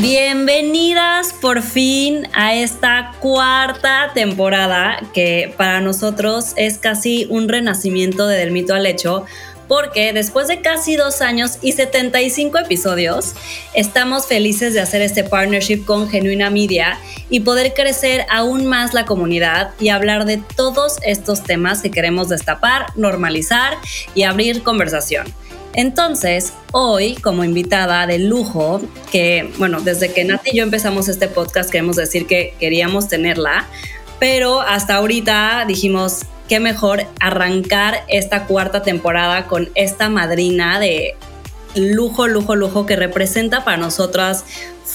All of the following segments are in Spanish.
Bienvenidas por fin a esta cuarta temporada que para nosotros es casi un renacimiento de Del Mito al Hecho porque después de casi dos años y 75 episodios, estamos felices de hacer este partnership con Genuina Media y poder crecer aún más la comunidad y hablar de todos estos temas que queremos destapar, normalizar y abrir conversación. Entonces, hoy como invitada de lujo, que bueno, desde que Nati y yo empezamos este podcast queremos decir que queríamos tenerla, pero hasta ahorita dijimos, qué mejor arrancar esta cuarta temporada con esta madrina de lujo, lujo, lujo que representa para nosotras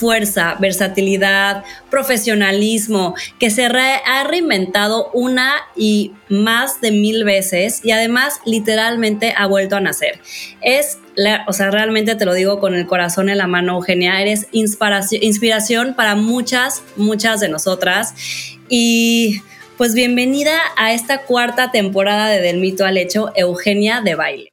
fuerza, versatilidad, profesionalismo, que se ha reinventado una y más de mil veces y además literalmente ha vuelto a nacer. Es, o sea, realmente te lo digo con el corazón en la mano, Eugenia, eres inspiración, inspiración para muchas, muchas de nosotras y... Pues bienvenida a esta cuarta temporada de Del Mito al Hecho, Eugenia de Baile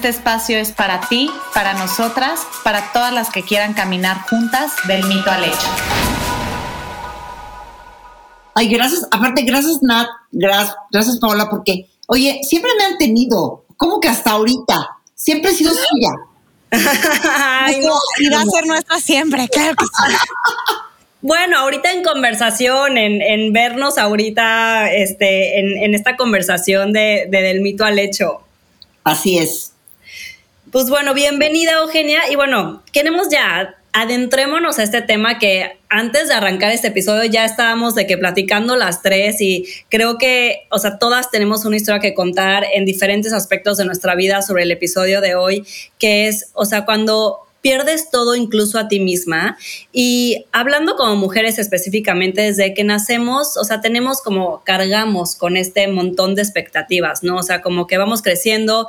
espacio es para ti, para nosotras, para todas las que quieran caminar juntas del mito al hecho. Ay, gracias, aparte, gracias Nat, gracias, gracias Paola, porque, oye, siempre me han tenido, ¿cómo que hasta ahorita? Siempre he sido suya. y va a ser nuestra siempre, claro que sí. Bueno, ahorita en conversación, en, vernos ahorita, este, en, esta conversación de, de, del mito al hecho. Así es. Pues bueno, bienvenida Eugenia. Y bueno, queremos ya adentrémonos a este tema que antes de arrancar este episodio ya estábamos de que platicando las tres y creo que, o sea, todas tenemos una historia que contar en diferentes aspectos de nuestra vida sobre el episodio de hoy, que es, o sea, cuando pierdes todo incluso a ti misma y hablando como mujeres específicamente desde que nacemos, o sea, tenemos como cargamos con este montón de expectativas, ¿no? O sea, como que vamos creciendo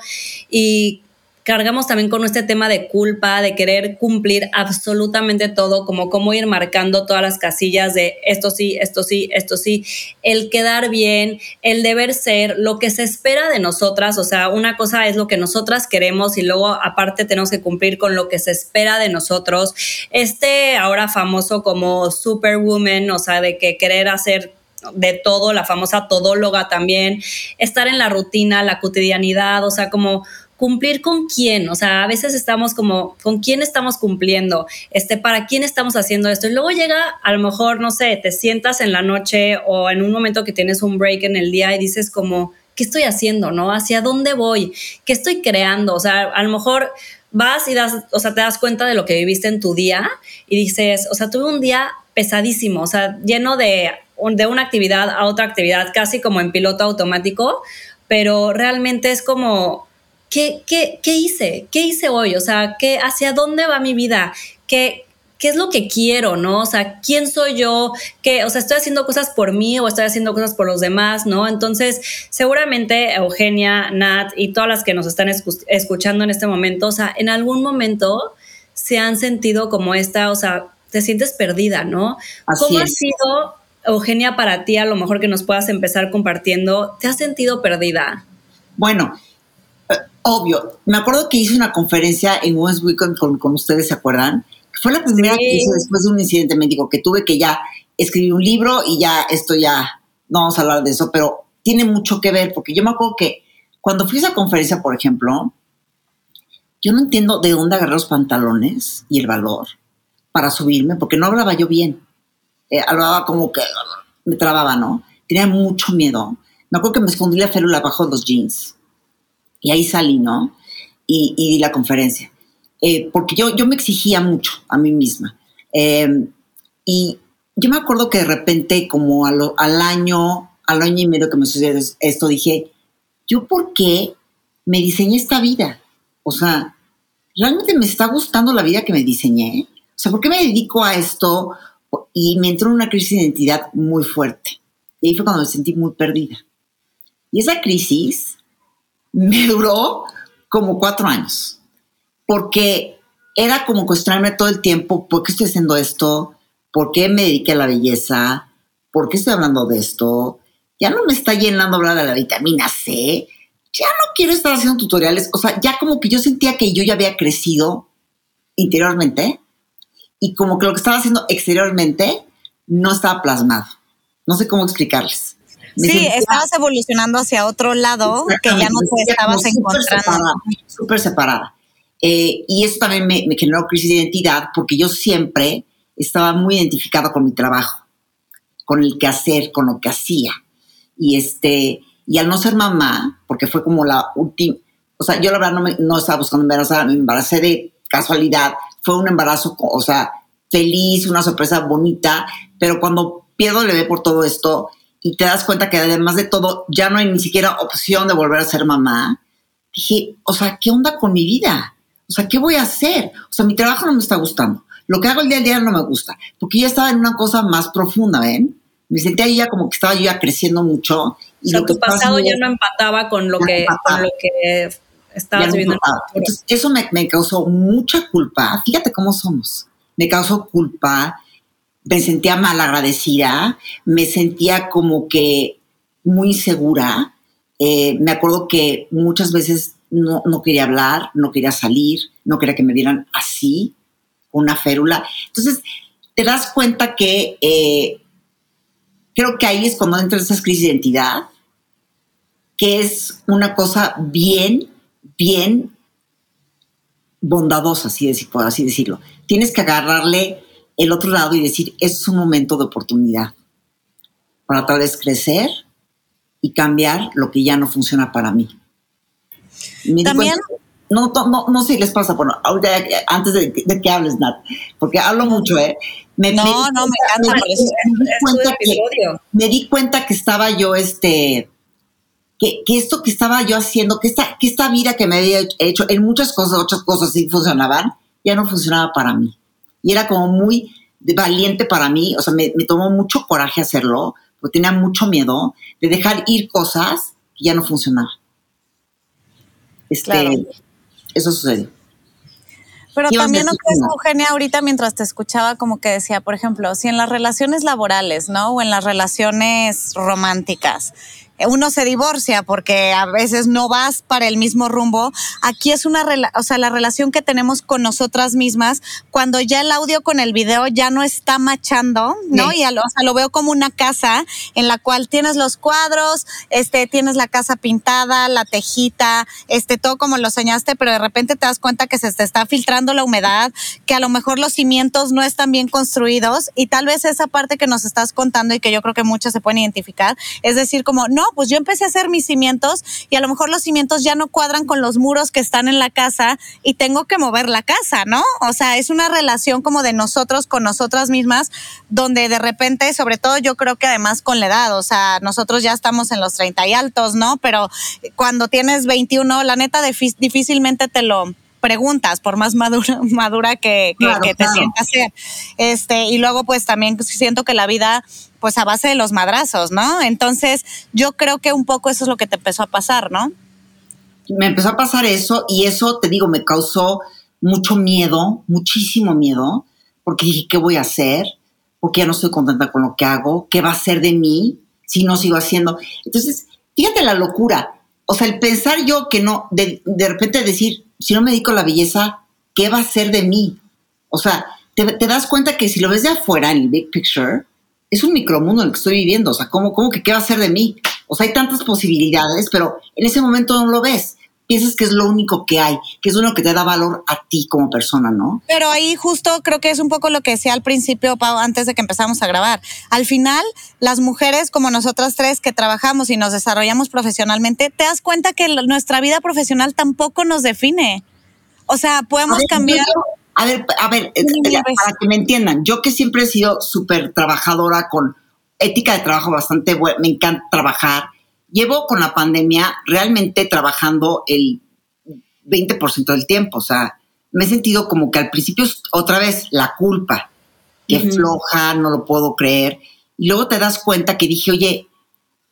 y cargamos también con este tema de culpa, de querer cumplir absolutamente todo, como cómo ir marcando todas las casillas de esto sí, esto sí, esto sí, el quedar bien, el deber ser, lo que se espera de nosotras, o sea, una cosa es lo que nosotras queremos y luego aparte tenemos que cumplir con lo que se espera de nosotros. Este ahora famoso como superwoman, o sea, de que querer hacer de todo, la famosa todóloga también, estar en la rutina, la cotidianidad, o sea, como cumplir con quién, o sea, a veces estamos como, ¿con quién estamos cumpliendo? Este, ¿para quién estamos haciendo esto? Y luego llega, a lo mejor, no sé, te sientas en la noche o en un momento que tienes un break en el día y dices como, ¿qué estoy haciendo, no? ¿Hacia dónde voy? ¿Qué estoy creando? O sea, a lo mejor vas y das, o sea, te das cuenta de lo que viviste en tu día y dices, o sea, tuve un día pesadísimo, o sea, lleno de, de una actividad a otra actividad, casi como en piloto automático, pero realmente es como, ¿qué, qué, qué hice? ¿Qué hice hoy? O sea, ¿qué, ¿hacia dónde va mi vida? ¿Qué, ¿Qué es lo que quiero, no? O sea, ¿quién soy yo? ¿Qué, o sea, estoy haciendo cosas por mí o estoy haciendo cosas por los demás, ¿no? Entonces, seguramente Eugenia, Nat y todas las que nos están escuchando en este momento, o sea, en algún momento se han sentido como esta, o sea, te sientes perdida, ¿no? ¿Cómo ha sido, Eugenia, para ti, a lo mejor que nos puedas empezar compartiendo, ¿te has sentido perdida? Bueno, obvio. Me acuerdo que hice una conferencia en West Weekend con, ustedes, ¿se acuerdan? Fue la primera que hice después de un incidente médico que tuve que ya escribí un libro y ya esto ya, no vamos a hablar de eso, pero tiene mucho que ver porque yo me acuerdo que cuando fui a esa conferencia, por ejemplo, yo no entiendo de dónde agarré los pantalones y el valor para subirme porque no hablaba yo bien. Eh, hablaba como que me trababa, ¿no? Tenía mucho miedo. Me acuerdo que me escondí la férula bajo los jeans y ahí salí, ¿no? Y, di la conferencia. Eh, porque yo, yo me exigía mucho a mí misma. Eh, y yo me acuerdo que de repente, como al año, al año y medio que me sucedió esto, dije, ¿yo por qué me diseñé esta vida? O sea, ¿realmente me está gustando la vida que me diseñé? O sea, ¿por qué me dedico a esto? Y me entró una crisis de identidad muy fuerte. Y ahí fue cuando me sentí muy perdida. Y esa crisis me duró como cuatro años, porque era como cuestionarme todo el tiempo, ¿por qué estoy haciendo esto? ¿Por qué me dediqué a la belleza? ¿Por qué estoy hablando de esto? Ya no me está llenando hablar de la vitamina C. Ya no quiero estar haciendo tutoriales. O sea, ya como que yo sentía que yo ya había crecido interiormente y como que lo que estaba haciendo exteriormente no estaba plasmado. No sé cómo explicarles. Sí, estabas evolucionando hacia otro lado que ya no te estabas encontrando. Súper separada. Eh, y eso también me, generó crisis de identidad porque yo siempre estaba muy identificada con mi trabajo, con el quehacer, con lo que hacía. Y, este, y al no ser mamá, porque fue como la última, o sea, yo la verdad no, me, no estaba buscando embarazar, me embaracé de casualidad, fue un embarazo, o sea, feliz, una sorpresa bonita, pero cuando pierdo le ve por todo esto y te das cuenta que además de todo ya no hay ni siquiera opción de volver a ser mamá, dije, o sea, ¿qué onda con mi vida? O sea, ¿qué voy a hacer? O sea, mi trabajo no me está gustando. Lo que hago el día a día no me gusta, porque ya estaba en una cosa más profunda, ¿ven? Me sentía ya como que estaba yo ya creciendo mucho. Y o sea, lo tu pasado ya no empataba con lo, que, con lo que estabas viviendo. Entonces, eso me, me causó mucha culpa. Fíjate cómo somos. Me causó culpa, me sentía mal agradecida, me sentía como que muy segura. Eh, me acuerdo que muchas veces no, no, quería hablar, no quería salir, no quería que me vieran así, una férula. Entonces, te das cuenta que eh, creo que ahí es cuando entra esa crisis de identidad, que es una cosa bien, bien bondadosa, así, decir, así decirlo. Tienes que agarrarle el otro lado y decir, es un momento de oportunidad para tal vez crecer y cambiar lo que ya no funciona para mí. También. no, no, no sé les pasa, bueno, antes de, que hables, Nat, porque hablo mucho, ¿eh? Me, no, no, me encanta. Me, di cuenta que, me di cuenta que estaba yo, este, que, que, esto que estaba yo haciendo, que esta, que esta vida que me había hecho, en muchas cosas, otras cosas sí funcionaban, ya no funcionaba para mí. Y era como muy valiente para mí, o sea, me, me tomó mucho coraje hacerlo, porque tenía mucho miedo de dejar ir cosas que ya no funcionaban. Este, Eso sucedió. Pero también no crees, Eugenia, ahorita mientras te escuchaba, como que decía, por ejemplo, si en las relaciones laborales, ¿no? O en las relaciones románticas, uno se divorcia porque a veces no vas para el mismo rumbo. Aquí es una, o sea, la relación que tenemos con nosotras mismas, cuando ya el audio con el video ya no está machando, ¿no? Y a lo, o sea, lo veo como una casa en la cual tienes los cuadros, este, tienes la casa pintada, la tejita, este, todo como lo soñaste, pero de repente te das cuenta que se te está filtrando la humedad, que a lo mejor los cimientos no están bien construidos y tal vez esa parte que nos estás contando y que yo creo que muchas se pueden identificar, es decir, como, no, pues yo empecé a hacer mis cimientos y a lo mejor los cimientos ya no cuadran con los muros que están en la casa y tengo que mover la casa, ¿no? O sea, es una relación como de nosotros con nosotras mismas, donde de repente, sobre todo yo creo que además con la edad, o sea, nosotros ya estamos en los 30 y altos, ¿no? Pero cuando tienes 21, la neta difícilmente te lo preguntas, por más madura, madura que, te sientas ser. Este, y luego, pues también siento que la vida, pues a base de los madrazos, ¿no? Entonces, yo creo que un poco eso es lo que te empezó a pasar, ¿no? Me empezó a pasar eso y eso, te digo, me causó mucho miedo, muchísimo miedo, porque dije, ¿qué voy a hacer? Porque ya no estoy contenta con lo que hago, ¿qué va a ser de mí si no sigo haciendo? Entonces, fíjate la locura. O sea, el pensar yo que no, de, de repente decir, si no me dedico a la belleza, ¿qué va a ser de mí? O sea, te, das cuenta que si lo ves de afuera en el big picture, es un micromundo en el que estoy viviendo. O sea, ¿cómo, cómo que qué va a ser de mí? O sea, hay tantas posibilidades, pero en ese momento no lo ves piensas que es lo único que hay, que es uno que te da valor a ti como persona, ¿no? Pero ahí justo creo que es un poco lo que decía al principio, Pau, antes de que empezamos a grabar. Al final, las mujeres como nosotras tres que trabajamos y nos desarrollamos profesionalmente, te das cuenta que nuestra vida profesional tampoco nos define. O sea, podemos cambiar. a ver, a ver, eh, para que me entiendan, yo que siempre he sido súper trabajadora con ética de trabajo bastante buena, me encanta trabajar llevo con la pandemia realmente trabajando el 20% del tiempo, o sea, me he sentido como que al principio otra vez la culpa, que floja, no lo puedo creer. Y luego te das cuenta que dije, oye,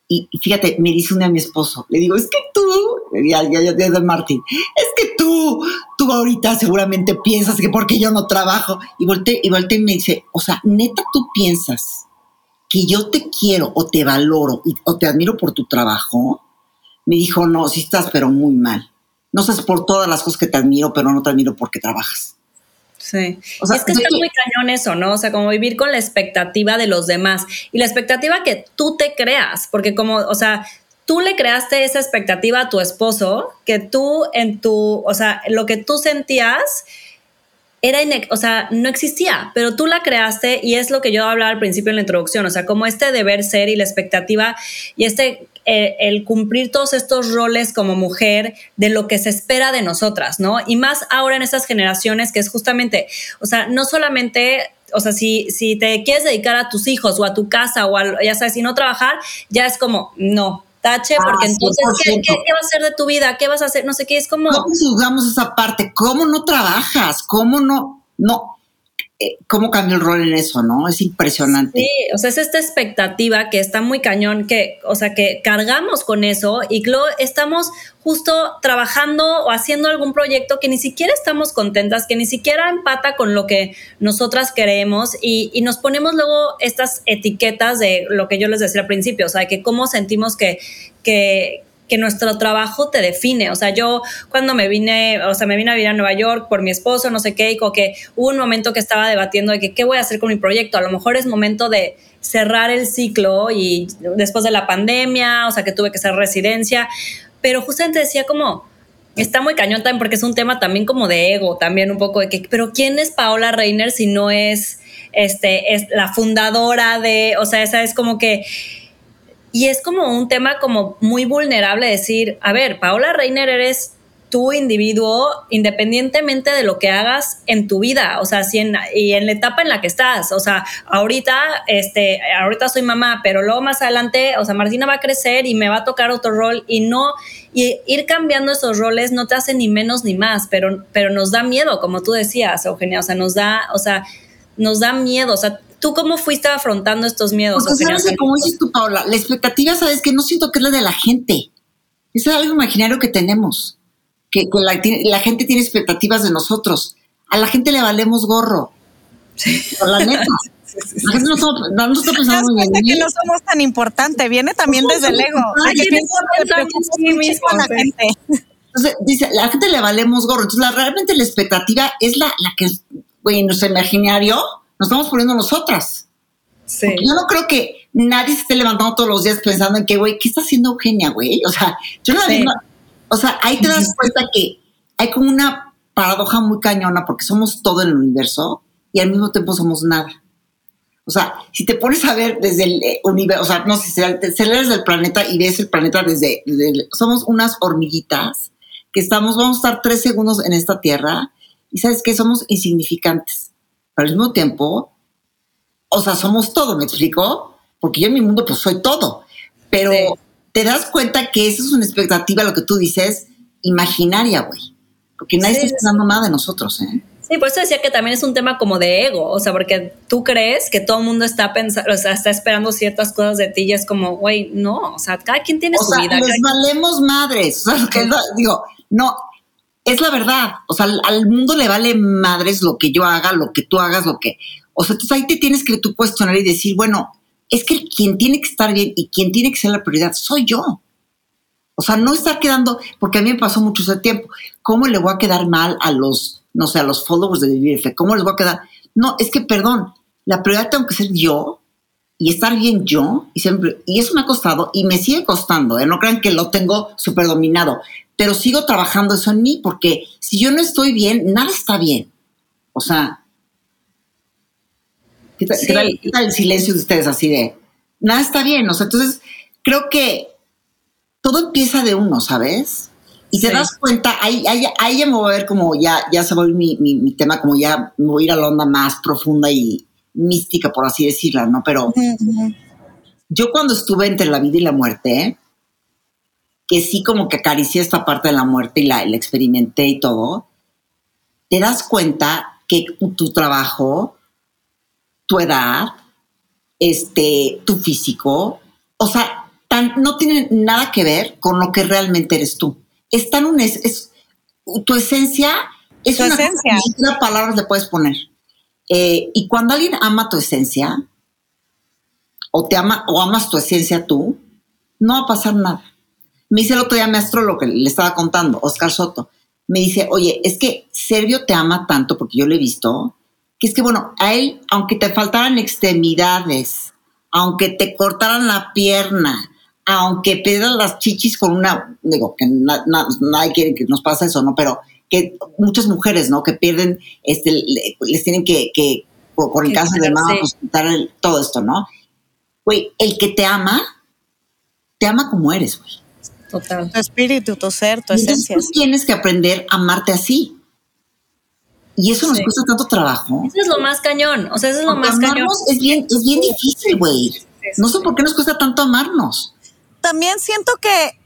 y, fíjate, me dice una a mi esposo, le digo, es que tú, ya, ya, ya, ya, Martín, es que tú, tú ahorita seguramente piensas que porque yo no trabajo. Y volteé, y volteé y me dice, o sea, neta, tú piensas que yo te quiero o te valoro o te admiro por tu trabajo. Me dijo, no, si estás, pero muy mal. No sé por todas las cosas que te admiro, pero no te admiro porque trabajas. Sí. O sea, es que está muy cañón eso, ¿no? O sea, como vivir con la expectativa de los demás y la expectativa que tú te creas, porque como, o sea, tú le creaste esa expectativa a tu esposo, que tú en tu, o sea, lo que tú sentías era, o sea, no existía, pero tú la creaste y es lo que yo hablaba al principio en la introducción, o sea, como este deber ser y la expectativa y este eh, el cumplir todos estos roles como mujer de lo que se espera de nosotras, ¿no? Y más ahora en estas generaciones que es justamente, o sea, no solamente o sea, si, si te quieres dedicar a tus hijos o a tu casa o a, ya sabes, si no trabajar, ya es como, no, tache, ah, porque entonces, ¿qué, va a ser de tu vida? ¿Qué vas a hacer? No sé qué, es como... ¿Cómo juzgamos esa parte? ¿Cómo no trabajas? ¿Cómo no? No, cómo cambió el rol en eso, ¿no? Es impresionante. Sí, o sea, es esta expectativa que está muy cañón, que, o sea, que cargamos con eso y luego estamos justo trabajando o haciendo algún proyecto que ni siquiera estamos contentas, que ni siquiera empata con lo que nosotras queremos y, y nos ponemos luego estas etiquetas de lo que yo les decía al principio, o sea, que cómo sentimos que, que, que nuestro trabajo te define. O sea, yo cuando me vine, o sea, me vine a vivir a Nueva York por mi esposo, no sé qué, y como que hubo un momento que estaba debatiendo de que qué voy a hacer con mi proyecto. A lo mejor es momento de cerrar el ciclo y después de la pandemia, o sea, que tuve que hacer residencia, pero justamente decía como, está muy cañón también porque es un tema también como de ego, también un poco de que, pero ¿quién es Paola Reiner si no es, este, es la fundadora de, o sea, esa es como que y es como un tema como muy vulnerable decir, a ver, Paola Reiner eres tu individuo independientemente de lo que hagas en tu vida, o sea, si en, y en la etapa en la que estás, o sea, ahorita, este, ahorita soy mamá, pero luego más adelante, o sea, Martina va a crecer y me va a tocar otro rol y no, y ir cambiando esos roles no te hace ni menos ni más, pero, pero nos da miedo, como tú decías, Eugenia, o sea, nos da, o sea, nos da miedo, o sea, ¿Tú cómo fuiste afrontando estos miedos? Porque sabes como dices tú, Paula, la expectativa, sabes que no siento que es la de la gente. Es algo imaginario que tenemos. Que, la, gente tiene expectativas de nosotros. A la gente le valemos gorro. Sí. La neta. La gente no, somos, no, no está pensando que no somos tan importantes. Viene también desde el ego. la gente. Entonces, dice, la gente le valemos gorro. Entonces, la, realmente la expectativa es la, la que, güey, en nuestro imaginario nos estamos poniendo nosotras. Sí. yo no creo que nadie se esté levantando todos los días pensando en que, güey, ¿qué está haciendo Eugenia, güey? O sea, yo no sí. O sea, ahí te das cuenta que hay como una paradoja muy cañona porque somos todo en el universo y al mismo tiempo somos nada. O sea, si te pones a ver desde el eh, universo, o sea, no sé, si se desde el planeta y ves el planeta desde, desde, somos unas hormiguitas que estamos, vamos a estar tres segundos en esta tierra y sabes que somos insignificantes al mismo tiempo, o sea, somos todo, ¿me explico? Porque yo en mi mundo pues soy todo, pero te das cuenta que esa es una expectativa, lo que tú dices, imaginaria, güey, porque nadie está esperando nada de nosotros, ¿eh? Sí, por eso decía que también es un tema como de ego, o sea, porque tú crees que todo el mundo está pensando, o sea, está esperando ciertas cosas de ti y es como, güey, no, o sea, cada quien tiene su vida. Les valemos madres, o sea, que digo, no, es la verdad. O sea, al, mundo le vale madres lo que yo haga, lo que tú hagas, lo que. O sea, entonces ahí te tienes que tú cuestionar y decir, bueno, es que quien tiene que estar bien y quien tiene que ser la prioridad soy yo. O sea, no estar quedando, porque a mí me pasó mucho ese tiempo. ¿Cómo le voy a quedar mal a los, no sé, a los followers de Vivir ¿Cómo les voy a quedar? No, es que, perdón, la prioridad tengo que ser yo y estar bien yo. Y, siempre, y eso me ha costado y me sigue costando. ¿eh? No crean que lo tengo súper dominado pero sigo trabajando eso en mí porque si yo no estoy bien, nada está bien. O sea, ¿qué tal, el silencio de ustedes así de, nada está bien? O sea, entonces creo que todo empieza de uno, ¿sabes? Y te das cuenta, ahí, ahí, ahí, ya me voy a ver como ya, ya se va mi, mi, tema, como ya me voy a ir a la onda más profunda y mística, por así decirla, ¿no? Pero yo cuando estuve entre la vida y la muerte, que sí como que acaricié esta parte de la muerte y la, experimenté y todo, te das cuenta que tu trabajo, tu edad, este, tu físico, o sea, no tiene nada que ver con lo que realmente eres tú. Es tan un, es, tu esencia es una esencia. Cosa, palabras le puedes poner. Eh, y cuando alguien ama tu esencia, o te ama, o amas tu esencia tú, no va a pasar nada. Me dice el otro día mi astrólogo que le estaba contando, Oscar Soto, me dice, oye, es que Servio te ama tanto, porque yo lo he visto, que es que, bueno, a él, aunque te faltaran extremidades, aunque te cortaran la pierna, aunque pierdas las chichis con una, digo, que nadie quiere que nos pase eso, ¿no? Pero que muchas mujeres, ¿no? Que pierden, este, les tienen que, que por el caso de mamá, todo esto, ¿no? Güey, el que te ama, te ama como eres, güey. Total. Tu espíritu, tu ser, tu esencia. Tú tienes que aprender a amarte así. Y eso nos cuesta tanto trabajo. Eso es lo más cañón. O sea, eso es lo más cañón. Es bien, es bien difícil, güey. No sé por qué nos cuesta tanto amarnos también siento que,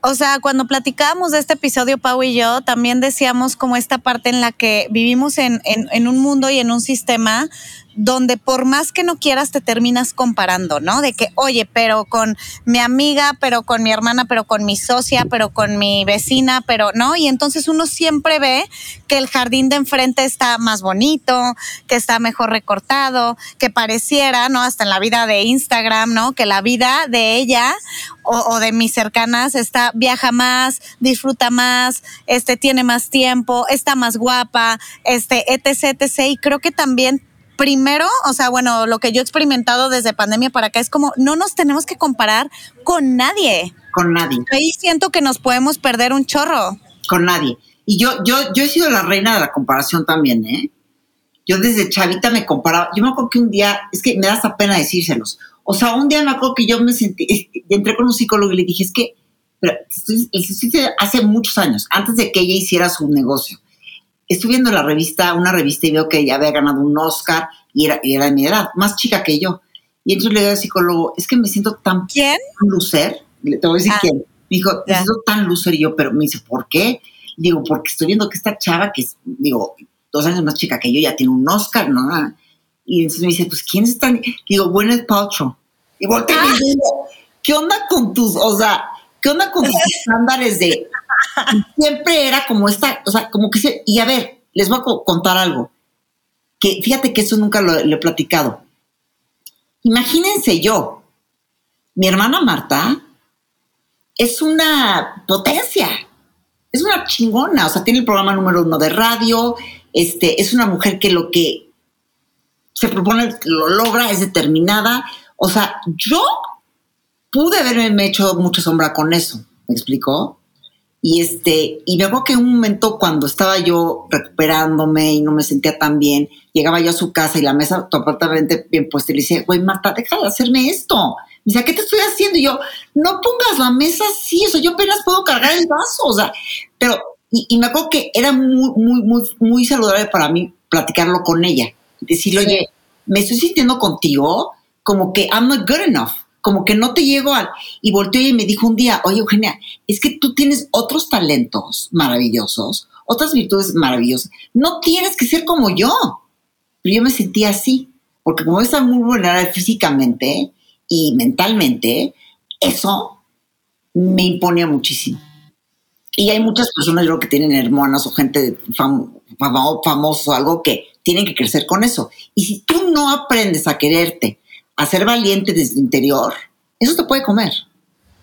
o sea, cuando platicábamos de este episodio, Pau y yo, también decíamos como esta parte en la que vivimos en, en, en un mundo y en un sistema donde por más que no quieras te terminas comparando, ¿no? De que, oye, pero con mi amiga, pero con mi hermana, pero con mi socia, pero con mi vecina, pero no. Y entonces uno siempre ve que el jardín de enfrente está más bonito, que está mejor recortado, que pareciera, ¿no? Hasta en la vida de Instagram, ¿no? Que la vida de ella o, de mis cercanas está, viaja más, disfruta más, este, tiene más tiempo, está más guapa, este, etc, etc. Y creo que también primero, o sea, bueno, lo que yo he experimentado desde pandemia para acá es como no nos tenemos que comparar con nadie. Con nadie. Ahí siento que nos podemos perder un chorro. Con nadie. Y yo, yo, yo he sido la reina de la comparación también, ¿eh? Yo desde chavita me comparaba. Yo me acuerdo que un día, es que me da hasta pena decírselos. O sea, un día me acuerdo que yo me sentí, entré con un psicólogo y le dije, es que, pero hace muchos años, antes de que ella hiciera su negocio estuve viendo la revista, una revista y veo que ella había ganado un Oscar y era, era de mi edad, más chica que yo. Y entonces le digo al psicólogo, es que me siento tan, ¿Quién? lucer. Te voy a decir ah. quién. Me dijo, me siento tan lucer y yo, pero me dice, ¿por qué? Digo, porque estoy viendo que esta chava, que es, digo, dos años más chica que yo, ya tiene un Oscar, ¿no? Y entonces me dice, pues, ¿quién es tan? Digo, Gwyneth Paltrow. Y volteé y ah. digo, ¿qué onda con tus, o sea, qué onda con tus estándares de siempre era como esta, o sea, como que se, y a ver, les voy a contar algo, que fíjate que eso nunca lo, he platicado. Imagínense yo, mi hermana Marta es una potencia, es una chingona, o sea, tiene el programa número uno de radio, este, es una mujer que lo que se propone lo logra, es determinada, o sea, yo pude haberme hecho mucha sombra con eso, ¿me explicó? Y este, y me acuerdo que en un momento cuando estaba yo recuperándome y no me sentía tan bien, llegaba yo a su casa y la mesa totalmente bien puesta y le decía, güey, Marta, deja de hacerme esto. Me decía, ¿qué te estoy haciendo? Y yo, no pongas la mesa así, o sea, yo apenas puedo cargar el vaso, o sea, pero, y, me acuerdo que era muy, muy, muy, muy saludable para mí platicarlo con ella. Decirle, oye, me estoy sintiendo contigo como que I'm not good enough como que no te llego al... Y volteó y me dijo un día, oye Eugenia, es que tú tienes otros talentos maravillosos, otras virtudes maravillosas. No tienes que ser como yo. Pero yo me sentía así, porque como estaba muy vulnerable físicamente y mentalmente, eso me imponía muchísimo. Y hay muchas personas, yo creo, que tienen hermanas o gente famoso, algo que tienen que crecer con eso. Y si tú no aprendes a quererte, a ser valiente desde el interior, eso te puede comer.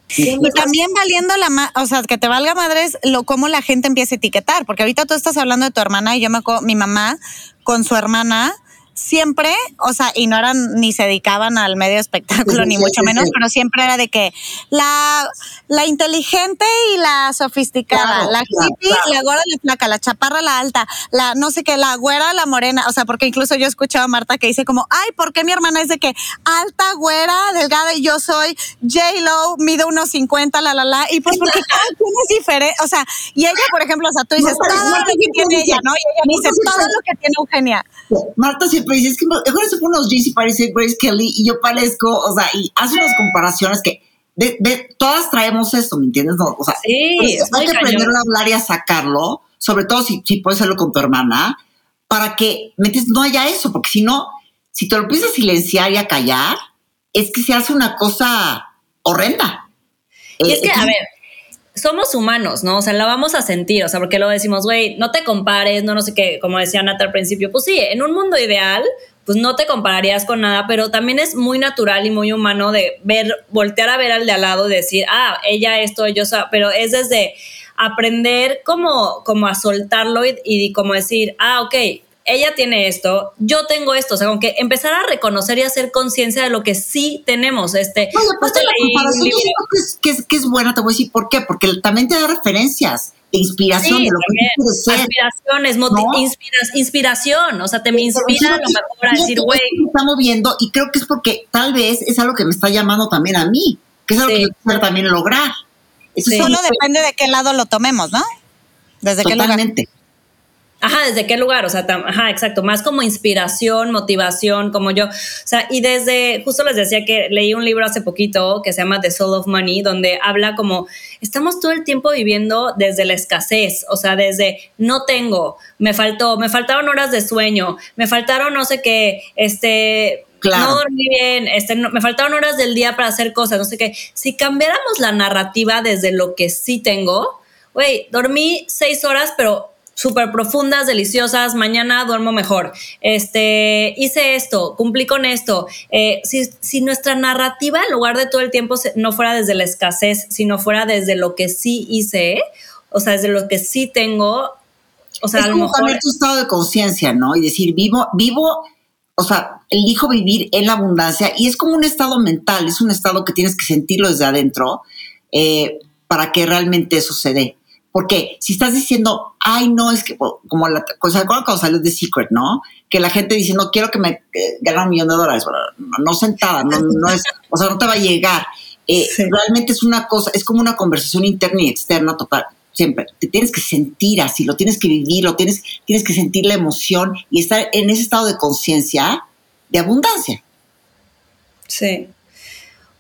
y también valiendo la, o sea, que te valga madres lo cómo la gente empieza a etiquetar, porque ahorita tú estás hablando de tu hermana y yo me acuerdo, mi mamá con su hermana siempre, o sea, y no eran ni se dedicaban al medio espectáculo, ni mucho menos, pero siempre era de que la, la inteligente y la sofisticada, la hippie, la gorda, la flaca, la chaparra, la alta, la no sé qué, la güera, la morena, o sea, porque incluso yo escuchaba a Marta que dice como, ay, ¿por qué mi hermana es de que alta, güera, delgada y yo soy J-Lo, mido unos 50, la, la, la, y pues porque cada quien es diferente, o sea, y ella, por ejemplo, o sea, tú dices, todo lo que tiene ella, ¿no? Y ella dice, todo lo que tiene Eugenia. Marta siempre dice, es que mejor se pone unos jeans y parece Grace Kelly y yo parezco, o sea, y hace unas comparaciones que todas traemos esto, ¿me entiendes? o sea, sí, pues, hay que aprender a hablar y a sacarlo, sobre todo si, si puedes hacerlo con tu hermana, para que metes, no haya eso, porque si no, si te lo empiezas a silenciar y a callar, es que se hace una cosa horrenda. Y es que, a ver, somos humanos, ¿no? O sea, la vamos a sentir, o sea, porque lo decimos, güey, no te compares, no, no sé qué, como decía Nata al principio, pues sí, en un mundo ideal, pues no te compararías con nada, pero también es muy natural y muy humano de ver, voltear a ver al de al lado y decir, ah, ella esto, yo, pero es desde aprender como, como a soltarlo y, y decir, ah, ok, ella tiene esto, yo tengo esto, o sea, aunque empezar a reconocer y hacer conciencia de lo que sí tenemos. Este, no, aparte la comparación que es, que, es, que es buena, te voy a decir por qué, porque también te da referencias de inspiración de lo que ser. Inspiración, inspiración, o sea, te me inspira a lo mejor a decir, güey. Me está moviendo y creo que es porque tal vez es algo que me está llamando también a mí, que es algo que yo quiero también lograr. Eso Solo depende de qué lado lo tomemos, ¿no? Desde Totalmente. qué lugar. Ajá, ¿desde qué lugar? O sea, ajá, exacto, más como inspiración, motivación, como yo. O sea, y desde, justo les decía que leí un libro hace poquito que se llama The Soul of Money, donde habla como, estamos todo el tiempo viviendo desde la escasez, o sea, desde no tengo, me faltó, me faltaron horas de sueño, me faltaron no sé qué, este, no dormí bien, este, me faltaron horas del día para hacer cosas, no sé qué. Si cambiáramos la narrativa desde lo que sí tengo, güey, dormí seis horas, pero súper profundas, deliciosas, mañana duermo mejor, este, hice esto, cumplí con esto. Eh, si, nuestra narrativa, en lugar de todo el tiempo, no fuera desde la escasez, sino fuera desde lo que sí hice, o sea, desde lo que sí tengo, o sea, es a lo mejor... tu estado de conciencia, ¿no? Y decir, vivo, vivo, o sea, elijo vivir en la abundancia y es como un estado mental, es un estado que tienes que sentirlo desde adentro eh, para que realmente sucede. Porque si estás diciendo, ay, no, es que como la cosa cuando salió de Secret, ¿no? Que la gente diciendo, quiero que me gane un millón de dólares, no sentada, no, no, es, o sea, no te va a llegar. Eh, realmente es una cosa, es como una conversación interna y externa total. Siempre te tienes que sentir así, lo tienes que vivir, lo tienes, tienes que sentir la emoción y estar en ese estado de conciencia de abundancia. Sí.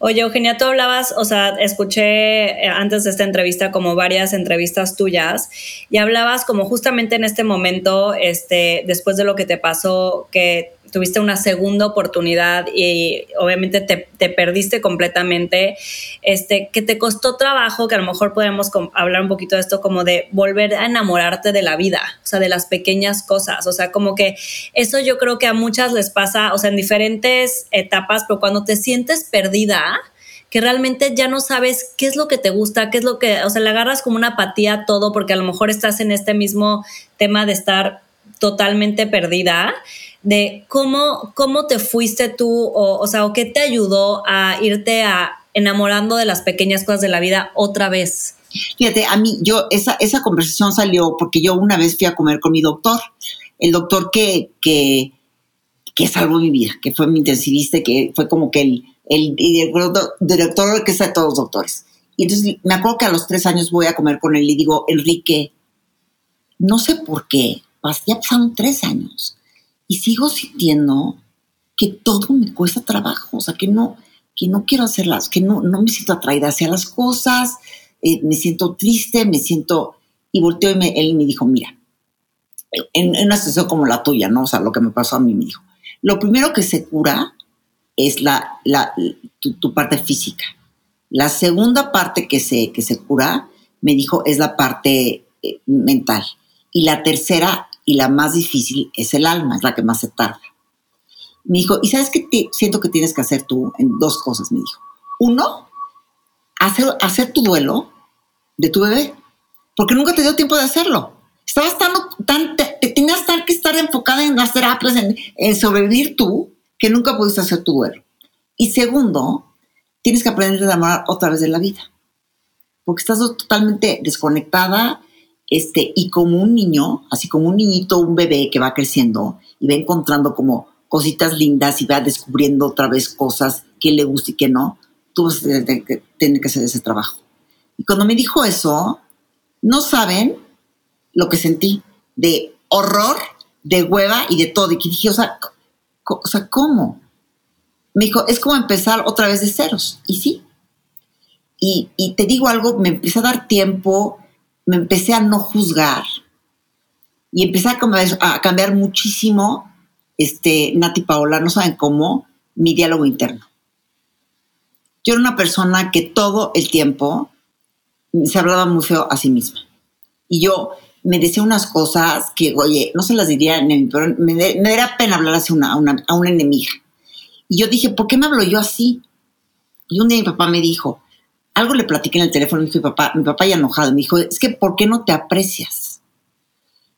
Oye, Eugenia, tú hablabas, o sea, escuché eh, antes de esta entrevista como varias entrevistas tuyas y hablabas como justamente en este momento, este, después de lo que te pasó, que tuviste una segunda oportunidad y obviamente te, perdiste completamente, este, que te costó trabajo, que a lo mejor podemos hablar un poquito de esto, como de volver a enamorarte de la vida, o sea, de las pequeñas cosas, o sea, como que eso yo creo que a muchas les pasa, o sea, en diferentes etapas, pero cuando te sientes perdida, que realmente ya no sabes qué es lo que te gusta, qué es lo que, o sea, le agarras como una apatía a todo porque a lo mejor estás en este mismo tema de estar totalmente perdida de cómo, cómo te fuiste tú, o, o sea, o qué te ayudó a irte a enamorando de las pequeñas cosas de la vida otra vez. Fíjate, a mí, yo, esa, esa conversación salió porque yo una vez fui a comer con mi doctor, el doctor que, que, que salvó mi vida, que fue mi intensivista, que fue como que el, el, director, que está de todos los doctores. Y entonces me acuerdo que a los tres años voy a comer con él y digo, Enrique, no sé por qué, ya pasaron tres años y sigo sintiendo que todo me cuesta trabajo, o sea, que no, que no quiero hacerlas, que no, no me siento atraída hacia las cosas, eh, me siento triste, me siento... Y volteó y él me dijo, mira, en, una situación como la tuya, ¿no? O sea, lo que me pasó a mí me dijo, lo primero que se cura es la, la tu, parte física. La segunda parte que se, que se cura, me dijo, es la parte eh, mental. Y la tercera y la más difícil es el alma, es la que más se tarda. Me dijo, ¿y sabes qué siento que tienes que hacer tú? En dos cosas, me dijo. Uno, hacer, hacer tu duelo de tu bebé, porque nunca te dio tiempo de hacerlo. Estabas tan, tan te, tenías tan que estar enfocada en las terapias, en, en sobrevivir tú, que nunca pudiste hacer tu duelo. Y segundo, tienes que aprender a enamorar otra vez de la vida, porque estás totalmente desconectada este, y como un niño, así como un niñito, un bebé que va creciendo y va encontrando como cositas lindas y va descubriendo otra vez cosas que le gusta y que no, tú vas que, hacer ese trabajo. Y cuando me dijo eso, no saben lo que sentí de horror, de hueva y de todo. Y que dije, o sea, o sea, ¿cómo? Me dijo, es como empezar otra vez de ceros. Y sí. Y, te digo algo, me empecé a dar tiempo, me empecé a no juzgar y empecé a cambiar, muchísimo, este, Nati Paola, no saben cómo, mi diálogo interno. Yo era una persona que todo el tiempo se hablaba muy feo a sí misma. Y yo me decía unas cosas que, oye, no se las diría, pero me, me daría pena hablar así una, a, una, a una enemiga. Y yo dije, ¿por qué me hablo yo así? Y un día mi papá me dijo, algo le platiqué en el teléfono, me dijo mi papá, mi papá ya enojado, me dijo, es que ¿por qué no te aprecias?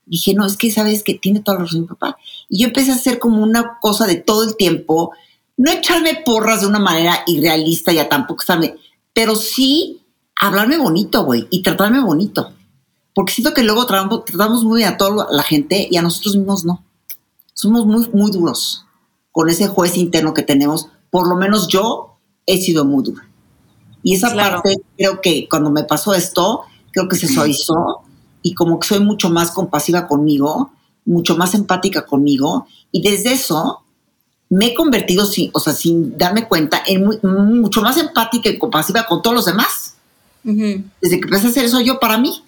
Dije, no, es que sabes que tiene toda la razón mi papá. Y yo empecé a hacer como una cosa de todo el tiempo, no echarme porras de una manera irrealista, ya tampoco estarme, pero sí hablarme bonito, güey, y tratarme bonito. Porque siento que luego tratamos, tratamos muy bien a toda la gente y a nosotros mismos no. Somos muy, muy duros con ese juez interno que tenemos. Por lo menos yo he sido muy dura. Y esa parte, creo que cuando me pasó esto, creo que se suavizó y como que soy mucho más compasiva conmigo, mucho más empática conmigo. Y desde eso me he convertido, sin, o sea, sin darme cuenta, en mucho más empática y compasiva con todos los demás. Desde que empecé a hacer eso yo para mí,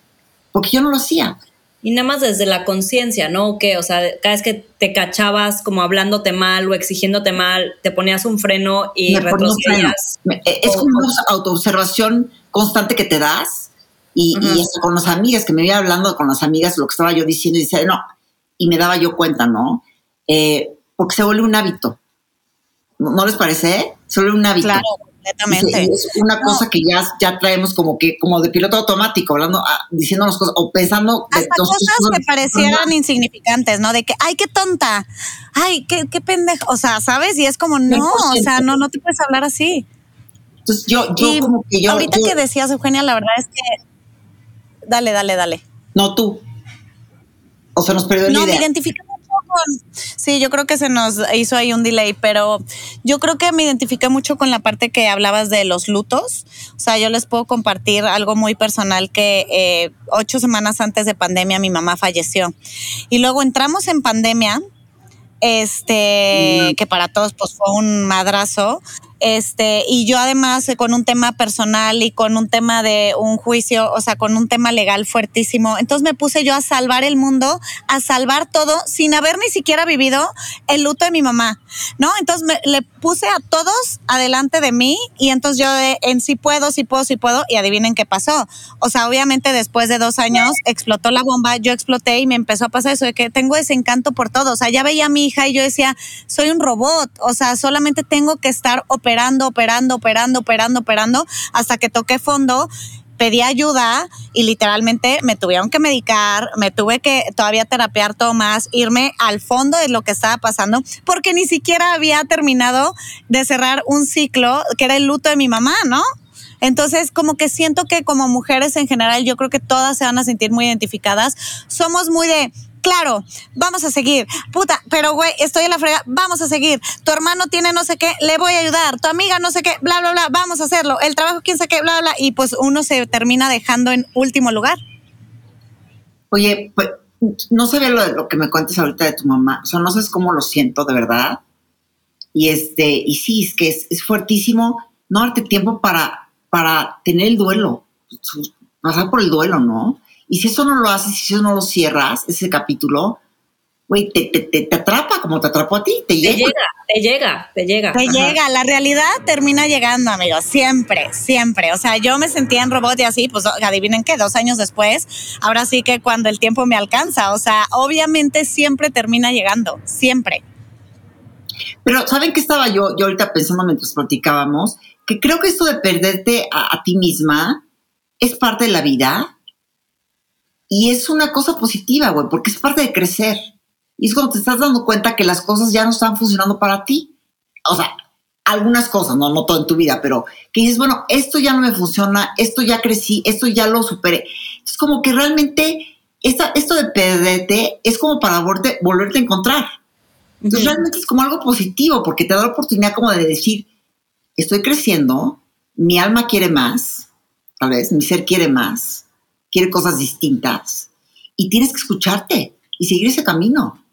porque yo no lo hacía. Y nada más desde la conciencia, ¿no? Que, o sea, cada vez que te cachabas como hablándote mal o exigiéndote mal, te ponías un freno y retrocedías. Eh, es como una autoobservación constante que te das y, con las amigas, que me iba hablando con las amigas lo que estaba yo diciendo y decía, no, y me daba yo cuenta, ¿no? Eh, porque se vuelve un hábito. ¿No, les parece? Se vuelve un hábito. Claro completamente. Es una cosa que ya, ya traemos como que, como de piloto automático, hablando, ah, diciéndonos cosas, o pensando. Hasta cosas que parecieran insignificantes, ¿no? De que, ay, qué tonta, ay, qué, qué pendejo, o sea, ¿sabes? Y es como, no, o sea, no, no te puedes hablar así. Entonces, yo, yo como que yo. Ahorita que decías, Eugenia, la verdad es que. Dale, dale, dale. No, tú. O sea, nos perdió la no, idea. me Sí, yo creo que se nos hizo ahí un delay, pero yo creo que me identifiqué mucho con la parte que hablabas de los lutos. O sea, yo les puedo compartir algo muy personal que eh, ocho semanas antes de pandemia mi mamá falleció. Y luego entramos en pandemia, este, que para todos pues fue un madrazo. Este, y yo además eh, con un tema personal y con un tema de un juicio, o sea, con un tema legal fuertísimo. Entonces me puse yo a salvar el mundo, a salvar todo sin haber ni siquiera vivido el luto de mi mamá, ¿no? Entonces me, le puse a todos adelante de mí y entonces yo en sí puedo, sí puedo, sí puedo y adivinen qué pasó. O sea, obviamente después de dos años explotó la bomba, yo exploté y me empezó a pasar eso de que tengo ese encanto por todo. O sea, ya veía a mi hija y yo decía, soy un robot, o sea, solamente tengo que estar operando operando, operando, operando, operando, operando, hasta que toqué fondo pedí ayuda y literalmente me tuvieron que medicar, me tuve que todavía terapiar todo más, irme al fondo de lo que estaba pasando, porque ni siquiera había terminado de cerrar un ciclo que era el luto de mi mamá, ¿no? Entonces, como que siento que como mujeres en general, yo creo que todas se van a sentir muy identificadas. Somos muy de, claro, vamos a seguir. Puta, pero güey, estoy en la frega, vamos a seguir. Tu hermano tiene no sé qué, le voy a ayudar. Tu amiga no sé qué, bla, bla, bla, vamos a hacerlo. El trabajo, quién sé qué, bla, bla. Y pues uno se termina dejando en último lugar. Oye, pues no sé lo, lo que me cuentes ahorita de tu mamá. O sea, no sabes cómo lo siento de verdad. Y este, y sí, es que es, fuertísimo no darte tiempo para, para tener el duelo, pasar por el duelo, ¿no? Y si eso no lo haces, si eso no lo cierras, ese capítulo, güey, te, te, te, atrapa como te atrapó a ti, te, llega. Te llega, te llega. Te llega, la realidad termina llegando, amigos, siempre, siempre. O sea, yo me sentía en robot y así, pues adivinen qué, dos años después, ahora sí que cuando el tiempo me alcanza, o sea, obviamente siempre termina llegando, siempre. Pero, ¿saben qué estaba yo, yo ahorita pensando mientras platicábamos? Que creo que esto de perderte a, a ti misma es parte de la vida y es una cosa positiva, güey, porque es parte de crecer. Y es cuando te estás dando cuenta que las cosas ya no están funcionando para ti. O sea, algunas cosas, no, no todo en tu vida, pero que dices, bueno, esto ya no me funciona, esto ya crecí, esto ya lo superé. Es como que realmente esta, esto de perderte es como para volverte, volverte a encontrar. Entonces realmente es como algo positivo porque te da la oportunidad como de decir, estoy creciendo, mi alma quiere más, tal vez, mi ser quiere más, quiere cosas distintas y tienes que escucharte y seguir ese camino.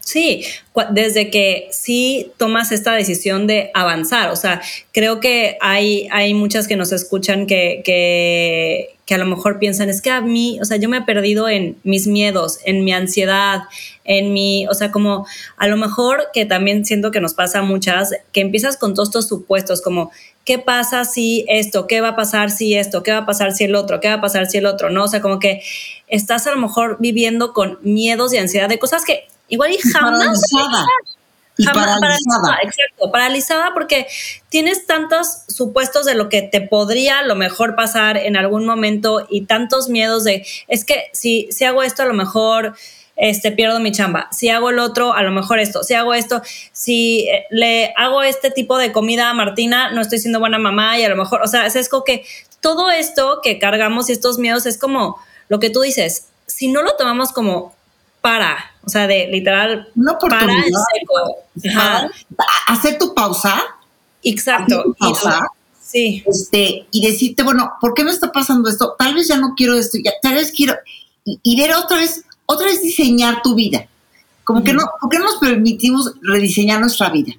Sí, desde que sí tomas esta decisión de avanzar. O sea, creo que hay, hay muchas que nos escuchan que, que, que, a lo mejor piensan, es que a mí, o sea, yo me he perdido en mis miedos, en mi ansiedad, en mi, o sea, como a lo mejor que también siento que nos pasa a muchas, que empiezas con todos estos supuestos, como, ¿qué pasa si esto? ¿Qué va a pasar si esto? ¿Qué va a pasar si el otro? ¿Qué va a pasar si el otro? No, o sea, como que estás a lo mejor viviendo con miedos y ansiedad de cosas que igual y jamás. Y paralizada. Exacto, paralizada porque tienes tantos supuestos de lo que te podría a lo mejor pasar en algún momento y tantos miedos de, es que si, si hago esto a lo mejor este, pierdo mi chamba. Si hago el otro, a lo mejor esto. Si hago esto, si eh, le hago este tipo de comida a Martina, no estoy siendo buena mamá y a lo mejor, o sea, es como que todo esto que cargamos y estos miedos es como lo que tú dices, si no lo tomamos como para, o sea, de literal, no para en seco. Hacer tu pausa. Exacto. pausa. sí. Este, y decirte, bueno, ¿por qué me está pasando esto? Tal vez ya no quiero esto, ya, tal vez quiero. Y, ver otra vez, otra vez diseñar tu vida. Como que no, ¿por qué no nos permitimos rediseñar nuestra vida?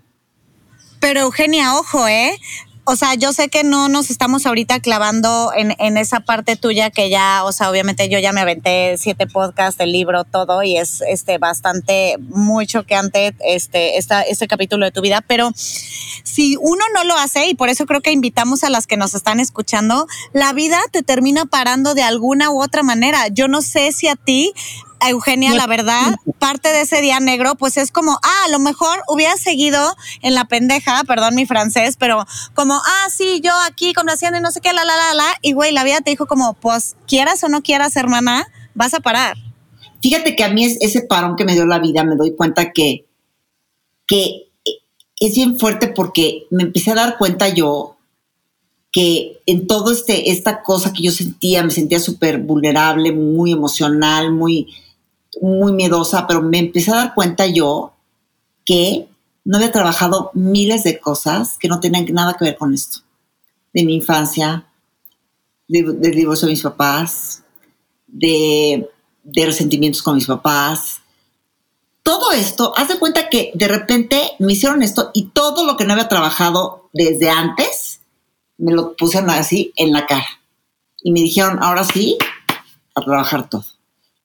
Pero Eugenia, ojo, ¿eh? O sea, yo sé que no nos estamos ahorita clavando en, en, esa parte tuya que ya, o sea, obviamente yo ya me aventé siete podcasts, el libro, todo, y es este bastante muy choqueante este, este capítulo de tu vida, pero si uno no lo hace, y por eso creo que invitamos a las que nos están escuchando, la vida te termina parando de alguna u otra manera. Yo no sé si a ti Eugenia, la verdad, parte de ese día negro, pues es como, ah, a lo mejor hubiera seguido en la pendeja, perdón mi francés, pero como, ah, sí, yo aquí conociendo y no sé qué, la, la, la, la, y güey, la vida te dijo como, pues quieras o no quieras, hermana, vas a parar. Fíjate que a mí es ese parón que me dio la vida, me doy cuenta que, que es bien fuerte porque me empecé a dar cuenta yo que en todo este, esta cosa que yo sentía, me sentía súper vulnerable, muy emocional, muy, muy miedosa, pero me empecé a dar cuenta yo que no había trabajado miles de cosas que no tenían nada que ver con esto. De mi infancia, del divorcio de mis papás, de, de resentimientos con mis papás. Todo esto, haz de cuenta que de repente me hicieron esto y todo lo que no había trabajado desde antes, me lo pusieron así en la cara. Y me dijeron, ahora sí, a trabajar todo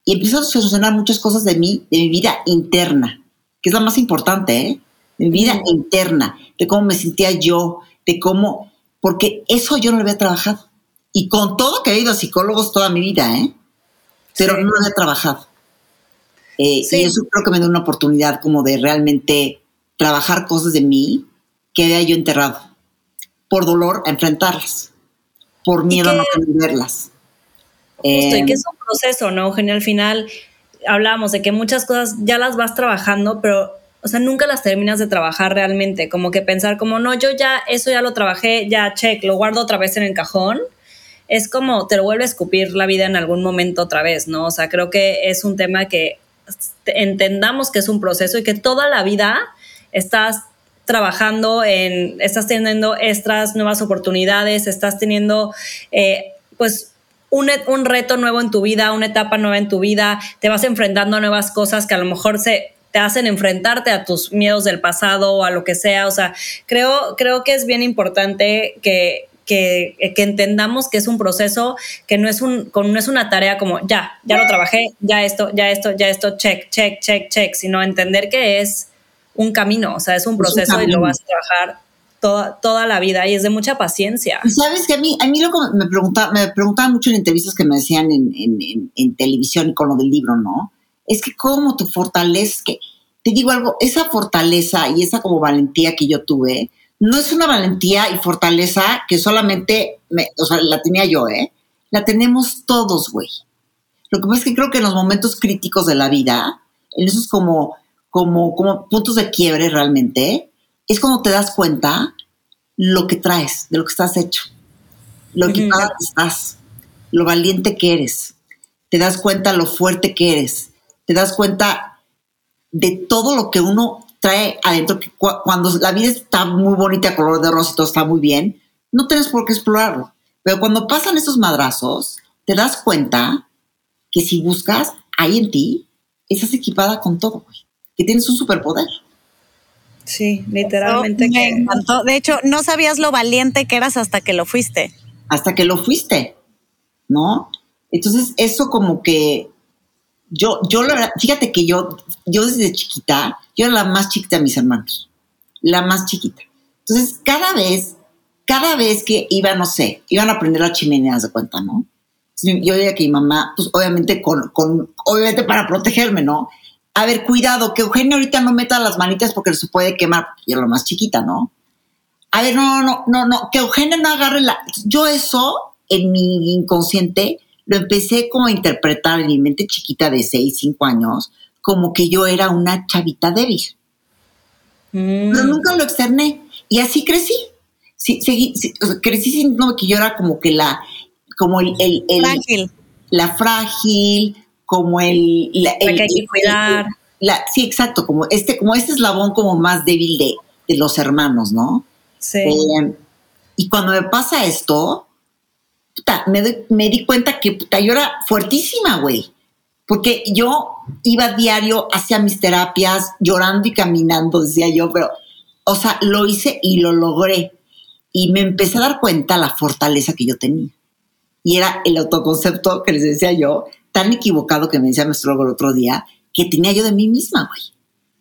y empiezo a solucionar muchas cosas de mí, de mi vida interna, que es la más importante, ¿eh? De mi vida interna, de cómo me sentía yo, de cómo, porque eso yo no lo había trabajado. Y con todo que he ido a psicólogos toda mi vida, ¿eh? Pero no lo había trabajado. Eh, y eso creo que me da una oportunidad como de realmente trabajar cosas de mí que había yo enterrado. Por dolor a enfrentarlas, por miedo a no verlas. Justo, y que es un proceso, ¿no, Eugenia? Al final hablamos de que muchas cosas ya las vas trabajando, pero, o sea, nunca las terminas de trabajar realmente. Como que pensar como, no, yo ya, eso ya lo trabajé, ya, check, lo guardo otra vez en el cajón. Es como te lo vuelve a escupir la vida en algún momento otra vez, ¿no? O sea, creo que es un tema que entendamos que es un proceso y que toda la vida estás trabajando en, estás teniendo estas nuevas oportunidades, estás teniendo, eh, pues, un, reto nuevo en tu vida, una etapa nueva en tu vida, te vas enfrentando a nuevas cosas que a lo mejor se te hacen enfrentarte a tus miedos del pasado o a lo que sea. O sea, creo, creo que es bien importante que, que, entendamos que es un proceso, que no es, un, no es una tarea como ya, ya lo trabajé, ya esto, ya esto, ya esto, check, check, check, check, sino entender que es un camino, o sea, es un proceso y lo vas a trabajar toda, toda la vida y es de mucha paciencia. Sabes que a mí, a mí lo que me preguntaba, me preguntaban mucho en entrevistas que me decían en, en, en, televisión con lo del libro, ¿no? Es que cómo tu fortaleza, que te digo algo, esa fortaleza y esa como valentía que yo tuve, no es una valentía y fortaleza que solamente, me, o sea, la tenía yo, ¿eh? La tenemos todos, güey. Lo que pasa es que creo que en los momentos críticos de la vida, en esos como, como, como puntos de quiebre realmente, es cuando te das cuenta lo que traes, de lo que estás hecho, lo equipada que estás, lo valiente que eres, te das cuenta lo fuerte que eres, te das cuenta de todo lo que uno trae adentro, que cuando la vida está muy bonita, color de rosa y todo está muy bien, no tienes por qué explorarlo. Pero cuando pasan esos madrazos, te das cuenta que si buscas ahí en ti, estás equipada con todo, que tienes un superpoder. Sí, literalmente. De hecho, no sabías lo valiente que eras hasta que lo fuiste. Hasta que lo fuiste, ¿no? Entonces, eso como que yo, yo la fíjate que yo, yo desde chiquita, yo era la más chiquita de mis hermanos, la más chiquita. Entonces, cada vez, cada vez que iba, no sé, iban a aprender las chimeneas de cuenta, ¿no? Yo veía que mi mamá, pues obviamente con, con, obviamente para protegerme, ¿no? A ver, cuidado, que Eugenia ahorita no meta las manitas porque se puede quemar, porque yo era la más chiquita, ¿no? A ver, no, no, no, no, que Eugenia no agarre la... Yo eso, en mi inconsciente, lo empecé como a interpretar en mi mente chiquita de 6, 5 años, como que yo era una chavita débil. Mm. Pero nunca lo externé. Y así crecí. Sí, seguí, crecí sintiendo que yo era como que la, como el, el, frágil. la frágil, como el, la, que hay que cuidar. sí, exacto, como este, como este eslabón como más débil de, de los hermanos, ¿no? Sí. Eh, y cuando me pasa esto, me, di cuenta que puta, yo era fuertísima, güey. Porque yo iba diario hacia mis terapias, llorando y caminando, decía yo, pero, o sea, lo hice y lo logré. Y me empecé a dar cuenta la fortaleza que yo tenía. Y era el autoconcepto que les decía yo, tan equivocado que me decía mi astrólogo el otro día, que tenía yo de mí misma, güey.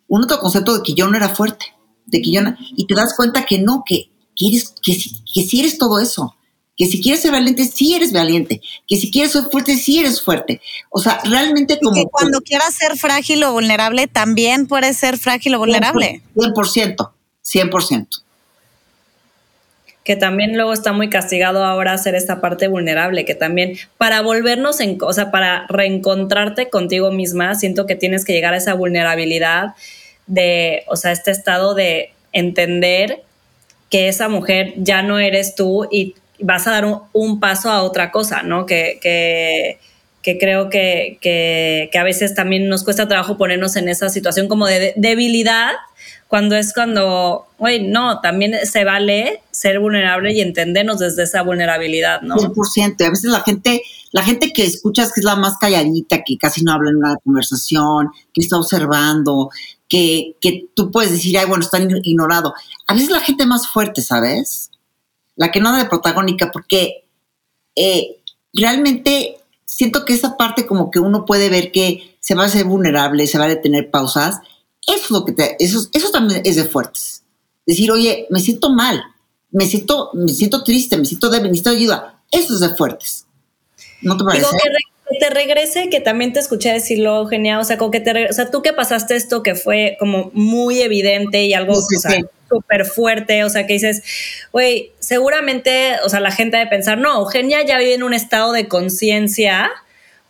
Un autoconcepto de que yo no era fuerte, de que yo no, y te das cuenta que no, que, que, que, que sí eres todo eso que si quieres ser valiente, sí eres valiente, que si quieres ser fuerte, sí eres fuerte. O sea, realmente como... que cuando quieras ser frágil o vulnerable, también puedes ser frágil o vulnerable. 100%, 100%. Que también luego está muy castigado ahora hacer esta parte vulnerable, que también para volvernos en, o sea, para reencontrarte contigo misma, siento que tienes que llegar a esa vulnerabilidad de, o sea, este estado de entender que esa mujer ya no eres tú y vas a dar un, paso a otra cosa, ¿no? Que, que, creo que, que, a veces también nos cuesta trabajo ponernos en esa situación como de debilidad, cuando es cuando, oye, no, también se vale ser vulnerable y entendernos desde esa vulnerabilidad, ¿no? 100%. A veces la gente, la gente que escuchas que es la más calladita, que casi no habla en una conversación, que está observando, que, que tú puedes decir, ay, bueno, están ignorado. A veces la gente más fuerte, ¿sabes? la que no de protagónica, porque eh, realmente siento que esa parte como que uno puede ver que se va a ser vulnerable, se va a tener pausas, eso es lo que te, eso, eso también es de fuertes. Decir, oye, me siento mal, me siento, me siento triste, me siento débil, necesito ayuda. Eso es de fuertes. ¿No te parece? Digo que, te regrese, que también te escuché decirlo, genial, o sea, como que te o sea, tú que pasaste esto que fue como muy evidente y algo, súper fuerte, o sea, que dices, güey, seguramente, o sea, la gente debe pensar, no, Eugenia ya vive en un estado de conciencia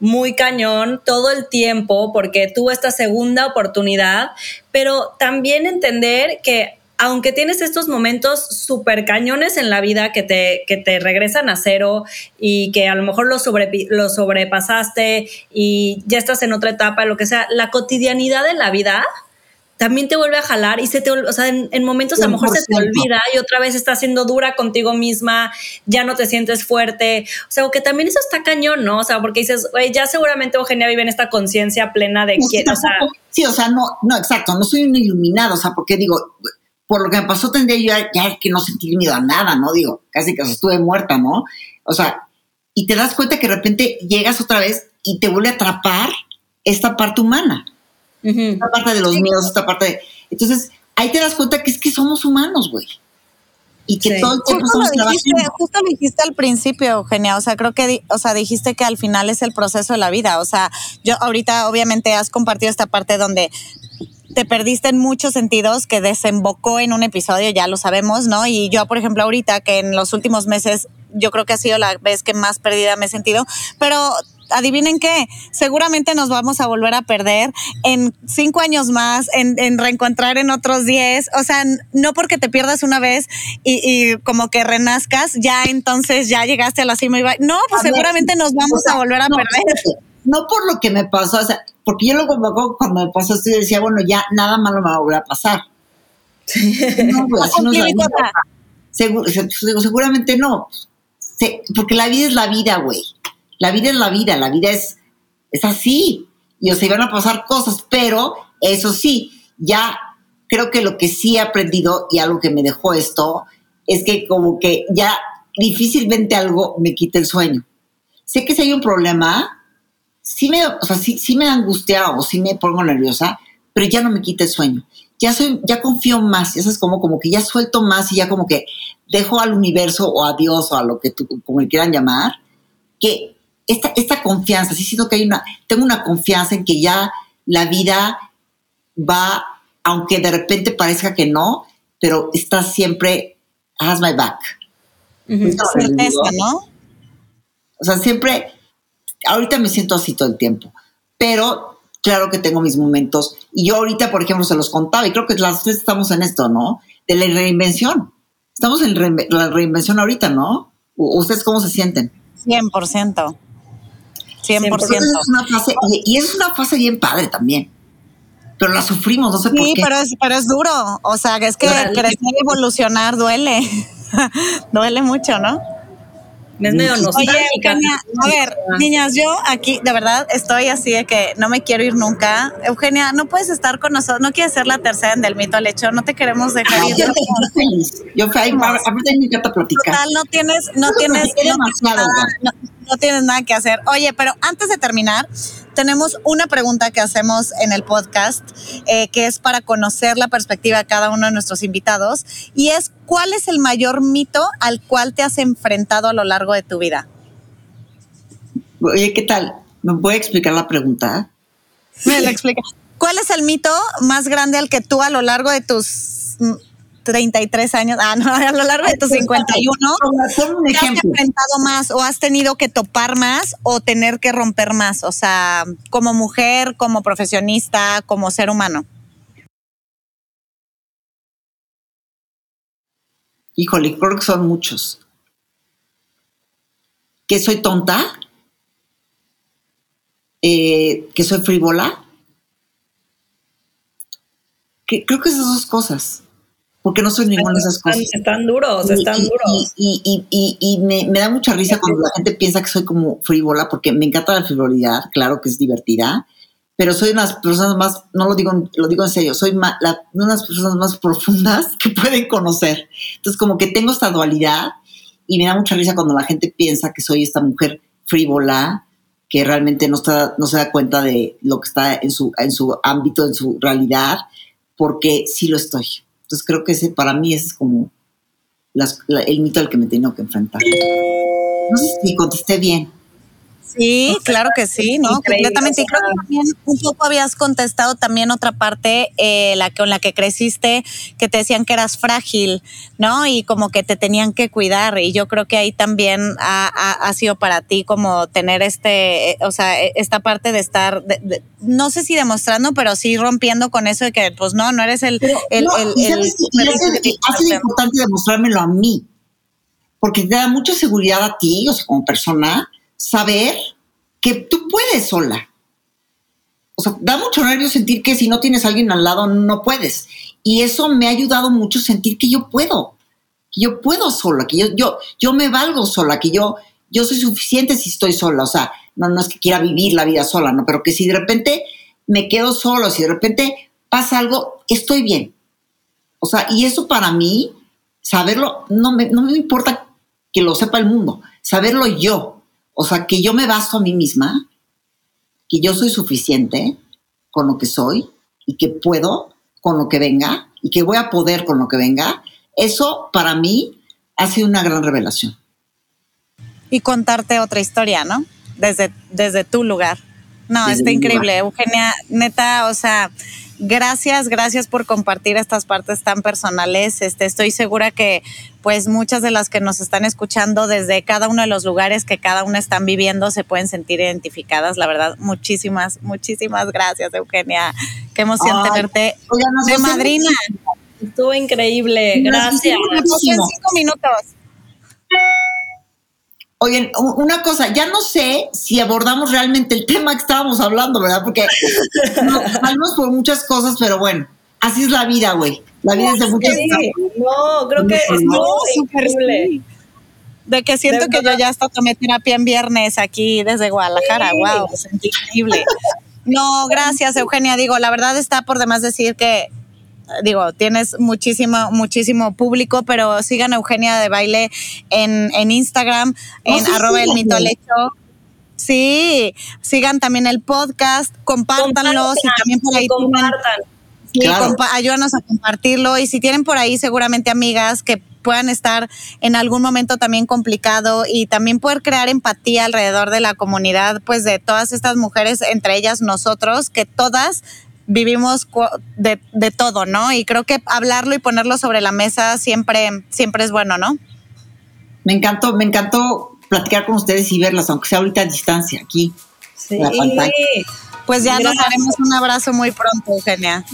muy cañón todo el tiempo porque tuvo esta segunda oportunidad, pero también entender que aunque tienes estos momentos súper cañones en la vida que te, que te regresan a cero y que a lo mejor lo, sobre, lo sobrepasaste y ya estás en otra etapa, lo que sea, la cotidianidad de la vida también te vuelve a jalar y se te, o sea, en, momentos a lo mejor se te olvida y otra vez estás siendo dura contigo misma, ya no te sientes fuerte. O sea, que también eso está cañón, ¿no? O sea, porque dices, güey, ya seguramente Eugenia vive en esta conciencia plena de que, o sea. Sí, o sea, no, no, exacto, no soy un iluminado, o sea, porque digo, por lo que me pasó tendría yo ya, que no sentir miedo a nada, ¿no? Digo, casi que estuve muerta, ¿no? O sea, y te das cuenta que de repente llegas otra vez y te vuelve a atrapar esta parte humana. Esta parte de los miedos, esta parte de... Entonces, ahí te das cuenta que es que somos humanos, güey. Y que todo el tiempo justo lo dijiste, Justo lo dijiste al principio, Eugenia. O sea, creo que, o sea, dijiste que al final es el proceso de la vida. O sea, yo ahorita obviamente has compartido esta parte donde te perdiste en muchos sentidos que desembocó en un episodio, ya lo sabemos, ¿no? Y yo, por ejemplo, ahorita que en los últimos meses yo creo que ha sido la vez que más perdida me he sentido, pero adivinen qué, seguramente nos vamos a volver a perder en cinco años más, en, reencontrar en otros diez. O sea, no porque te pierdas una vez y, como que renazcas, ya entonces ya llegaste a la cima y va. No, pues seguramente nos vamos a volver a perder. No por lo que me pasó, o sea, porque yo luego cuando me pasó esto decía, bueno, ya nada malo me va a volver a pasar. No, pues así nos seguramente no. porque la vida es la vida, güey. La vida es la vida, la vida es, es así. Y o sea, iban a pasar cosas, pero eso sí, ya creo que lo que sí he aprendido y algo que me dejó esto es que como que ya difícilmente algo me quita el sueño. Sé que si hay un problema, sí me, o sea, sí, sí me angustia o sí me pongo nerviosa, pero ya no me quita el sueño. Ya soy, ya confío más, eso es como, como que ya suelto más y ya como que dejo al universo o a Dios o a lo que tú, como le quieran llamar, que esta, esta confianza, sí siento que hay una, tengo una confianza en que ya la vida va, aunque de repente parezca que no, pero está siempre, has my back. Certeza, ¿no? O sea, siempre, ahorita me siento así todo el tiempo, pero claro que tengo mis momentos. Y yo ahorita, por ejemplo, se los contaba, y creo que las tres estamos en esto, ¿no? De la reinvención. Estamos en la reinvención ahorita, ¿no? ¿Ustedes cómo se sienten? 100%. 100%. Es una fase, y, es una fase bien padre también. Pero la sufrimos, no sé por qué. Sí, pero es, pero es duro. O sea, es que crecer y evolucionar duele. duele mucho, ¿no? Es medio nostálgica. a ver, niñas, yo aquí de verdad estoy así de que no me quiero ir nunca. Eugenia, no puedes estar con nosotros, no quieres ser la tercera en del mito al hecho, no te queremos dejar ir. Yo feliz. Yo feliz. A mí me encanta platicar. Total, no tienes, no tienes, no tienes nada que hacer. Oye, pero antes de terminar, tenemos una pregunta que hacemos en el podcast, eh, que es para conocer la perspectiva de cada uno de nuestros invitados, y es ¿cuál es el mayor mito al cual te has enfrentado a lo largo de tu vida? Oye, ¿qué tal? ¿Me puede explicar la pregunta? Me la explica. ¿Cuál es el mito más grande al que tú a lo largo de tus 33 años, ah, no, a lo largo de tus 51, ¿te has enfrentado más o has tenido que topar más o tener que romper más? O sea, como mujer, como profesionista, como ser humano. Híjole, creo que son muchos. ¿Que soy tonta? Eh, ¿Que soy frívola? Que, creo que esas dos cosas porque no soy ninguna de esas cosas. Están duros, están duros. Y, me, da mucha risa cuando la gente piensa que soy como frívola, porque me encanta la frivolidad, claro que es divertida, pero soy una de las personas más, no lo digo, lo digo en serio, soy una de las personas más profundas que pueden conocer. Entonces, como que tengo esta dualidad y me da mucha risa cuando la gente piensa que soy esta mujer frívola, que realmente no, está, no se da cuenta de lo que está en su, en su ámbito, en su realidad, porque sí lo estoy. Entonces creo que ese para mí es como el mito al que me tengo que enfrentar. No sé si contesté bien. Sí, claro que sí, ¿no? Completamente. Y creo que también un poco habías contestado también otra parte, eh, la con la que creciste, que te decían que eras frágil, ¿no? Y como que te tenían que cuidar. Y yo creo que ahí también ha, sido para ti como tener este, eh, o sea, e, esta parte de estar, no sé si demostrando, pero sí rompiendo con eso de que, pues no, no eres el... el, no, el, el, ha sido importante demostrármelo a mí, porque te da mucha seguridad a ti, o sea, como persona saber que tú puedes sola. O sea, da mucho nervio sentir que si no tienes a alguien al lado no puedes. Y eso me ha ayudado mucho sentir que yo puedo, que yo puedo sola, que yo, yo, yo me valgo sola, que yo, yo soy suficiente si estoy sola. O sea, no, no es que quiera vivir la vida sola, no, pero que si de repente me quedo solo, si de repente pasa algo, estoy bien. O sea, y eso para mí, saberlo, no me, no me importa que lo sepa el mundo, saberlo yo, o sea, que yo me basto a mí misma, que yo soy suficiente con lo que soy y que puedo con lo que venga y que voy a poder con lo que venga, eso para mí ha sido una gran revelación. Y contarte otra historia, ¿no? Desde, desde tu lugar. No, está increíble, Eugenia, neta, o sea, gracias, gracias por compartir estas partes tan personales. Este, estoy segura que pues muchas de las que nos están escuchando desde cada uno de los lugares que cada una están viviendo se pueden sentir identificadas. La verdad, muchísimas, muchísimas gracias, Eugenia. Qué emoción tenerte de madrina. Estuvo increíble, gracias. cinco minutos. Oigan, una cosa, ya no sé si abordamos realmente el tema que estábamos hablando, ¿verdad? Porque nos salimos por muchas cosas, pero bueno, así es la vida, güey. La vida es de muchas cosas. No, creo que es increíble. De que siento que yo ya hasta tomé terapia en viernes aquí desde Guadalajara. Wow, es increíble. No, gracias, Eugenia. Digo, la verdad está por demás decir que digo, tienes muchísimo, muchísimo público, pero sigan a Eugenia de Baile en, en Instagram, en arroba el mito Sí, sigan también el podcast, compártanlo, y también por ahí compartan. Sí, ayúdanos a compartirlo y si tienen por ahí seguramente amigas que puedan estar en algún momento también complicado y también poder crear empatía alrededor de la comunidad, pues de todas estas mujeres, entre ellas nosotros, que todas vivimos de, de, todo, ¿no? Y creo que hablarlo y ponerlo sobre la mesa siempre, siempre es bueno, ¿no? Me encantó, me encantó platicar con ustedes y verlas, aunque sea ahorita a distancia, aquí. Sí. Pues ya nos daremos un abrazo muy pronto, Eugenia.